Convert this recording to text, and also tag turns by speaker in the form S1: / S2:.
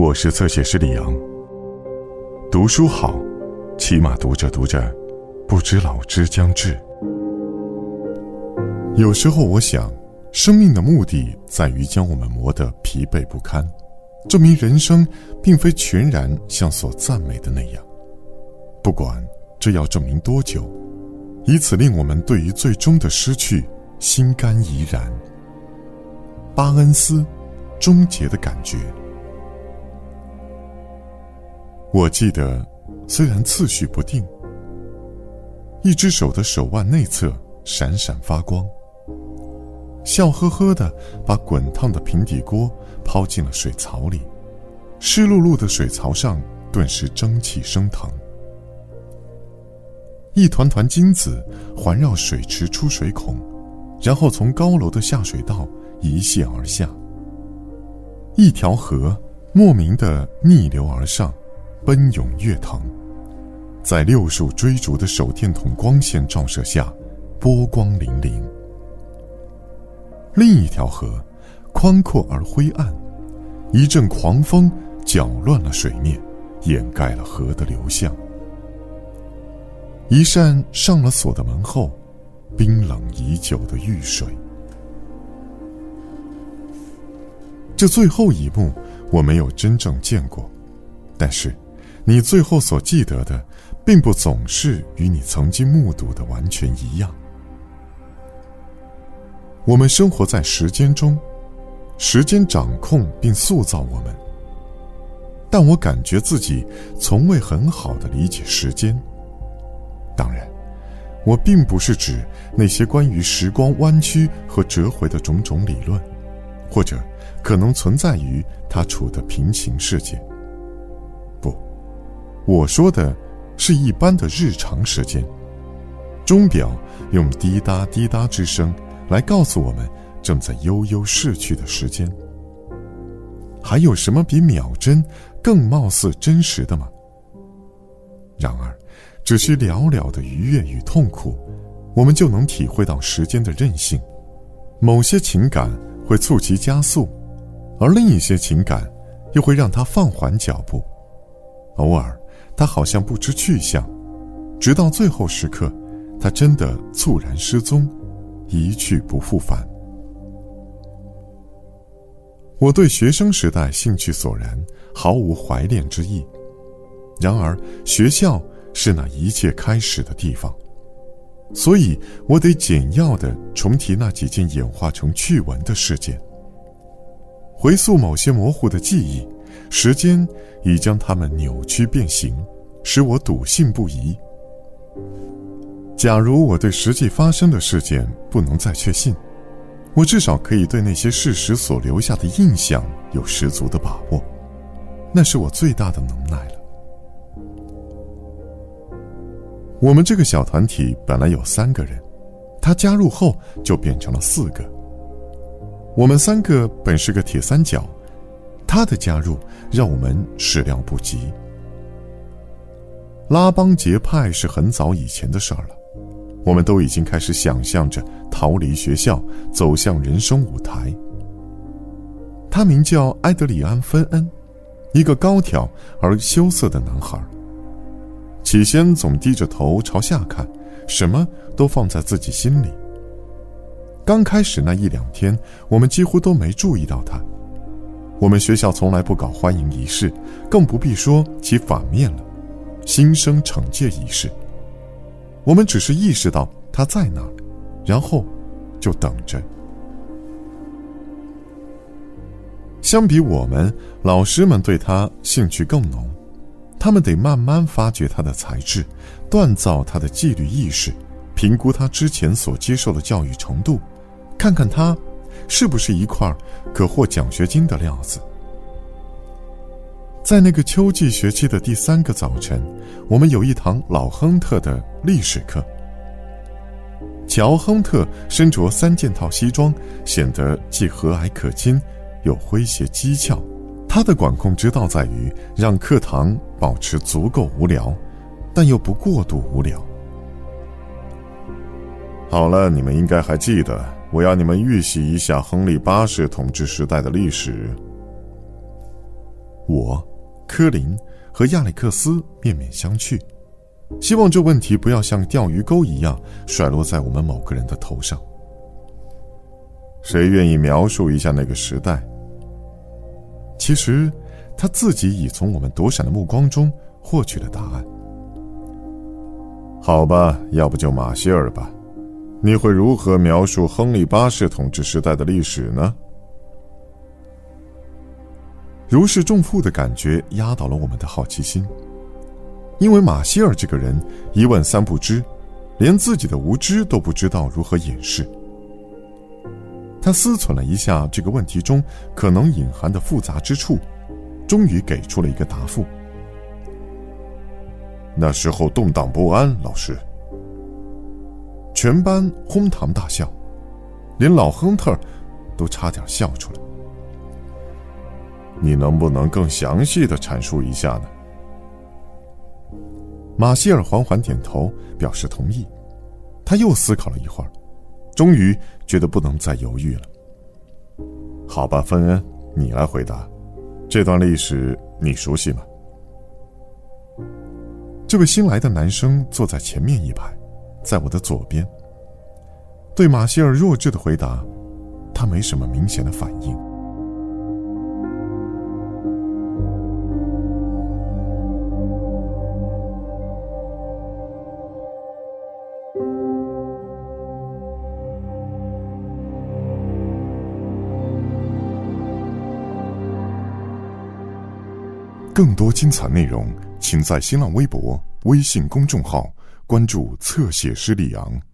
S1: 我是侧写师李阳。读书好，起码读着读着，不知老之将至。有时候我想，生命的目的在于将我们磨得疲惫不堪，证明人生并非全然像所赞美的那样。不管这要证明多久，以此令我们对于最终的失去心甘怡然。巴恩斯，终结的感觉。我记得，虽然次序不定，一只手的手腕内侧闪闪发光。笑呵呵的把滚烫的平底锅抛进了水槽里，湿漉漉的水槽上顿时蒸汽升腾。一团团金子环绕水池出水孔，然后从高楼的下水道一泻而下。一条河莫名的逆流而上。奔涌跃腾，在六束追逐的手电筒光线照射下，波光粼粼。另一条河，宽阔而灰暗，一阵狂风搅乱了水面，掩盖了河的流向。一扇上了锁的门后，冰冷已久的玉水。这最后一幕，我没有真正见过，但是。你最后所记得的，并不总是与你曾经目睹的完全一样。我们生活在时间中，时间掌控并塑造我们。但我感觉自己从未很好的理解时间。当然，我并不是指那些关于时光弯曲和折回的种种理论，或者可能存在于他处的平行世界。我说的，是一般的日常时间。钟表用滴答滴答之声来告诉我们正在悠悠逝去的时间。还有什么比秒针更貌似真实的吗？然而，只需寥寥的愉悦与痛苦，我们就能体会到时间的任性。某些情感会促其加速，而另一些情感又会让它放缓脚步。偶尔。他好像不知去向，直到最后时刻，他真的猝然失踪，一去不复返。我对学生时代兴趣索然，毫无怀恋之意。然而，学校是那一切开始的地方，所以我得简要的重提那几件演化成趣闻的事件，回溯某些模糊的记忆。时间已将它们扭曲变形，使我笃信不疑。假如我对实际发生的事件不能再确信，我至少可以对那些事实所留下的印象有十足的把握，那是我最大的能耐了。我们这个小团体本来有三个人，他加入后就变成了四个。我们三个本是个铁三角。他的加入让我们始料不及。拉帮结派是很早以前的事儿了，我们都已经开始想象着逃离学校，走向人生舞台。他名叫埃德里安·芬恩，一个高挑而羞涩的男孩。起先总低着头朝下看，什么都放在自己心里。刚开始那一两天，我们几乎都没注意到他。我们学校从来不搞欢迎仪式，更不必说其反面了——新生惩戒仪式。我们只是意识到他在那儿，然后就等着。相比我们，老师们对他兴趣更浓，他们得慢慢发掘他的才智，锻造他的纪律意识，评估他之前所接受的教育程度，看看他。是不是一块可获奖学金的料子？在那个秋季学期的第三个早晨，我们有一堂老亨特的历史课。乔·亨特身着三件套西装，显得既和蔼可亲，又诙谐机巧。他的管控之道在于让课堂保持足够无聊，但又不过度无聊。好了，你们应该还记得。我要你们预习一下亨利八世统治时代的历史。我、科林和亚历克斯面面相觑，希望这问题不要像钓鱼钩一样甩落在我们某个人的头上。谁愿意描述一下那个时代？其实，他自己已从我们躲闪的目光中获取了答案。好吧，要不就马歇尔吧。你会如何描述亨利八世统治时代的历史呢？如释重负的感觉压倒了我们的好奇心，因为马歇尔这个人一问三不知，连自己的无知都不知道如何掩饰。他思忖了一下这个问题中可能隐含的复杂之处，终于给出了一个答复。那时候动荡不安，老师。全班哄堂大笑，连老亨特都差点笑出来。你能不能更详细的阐述一下呢？马歇尔缓缓点头，表示同意。他又思考了一会儿，终于觉得不能再犹豫了。好吧，芬恩，你来回答。这段历史你熟悉吗？这位新来的男生坐在前面一排。在我的左边。对马歇尔弱智的回答，他没什么明显的反应。更多精彩内容，请在新浪微博、微信公众号。关注侧写师李昂。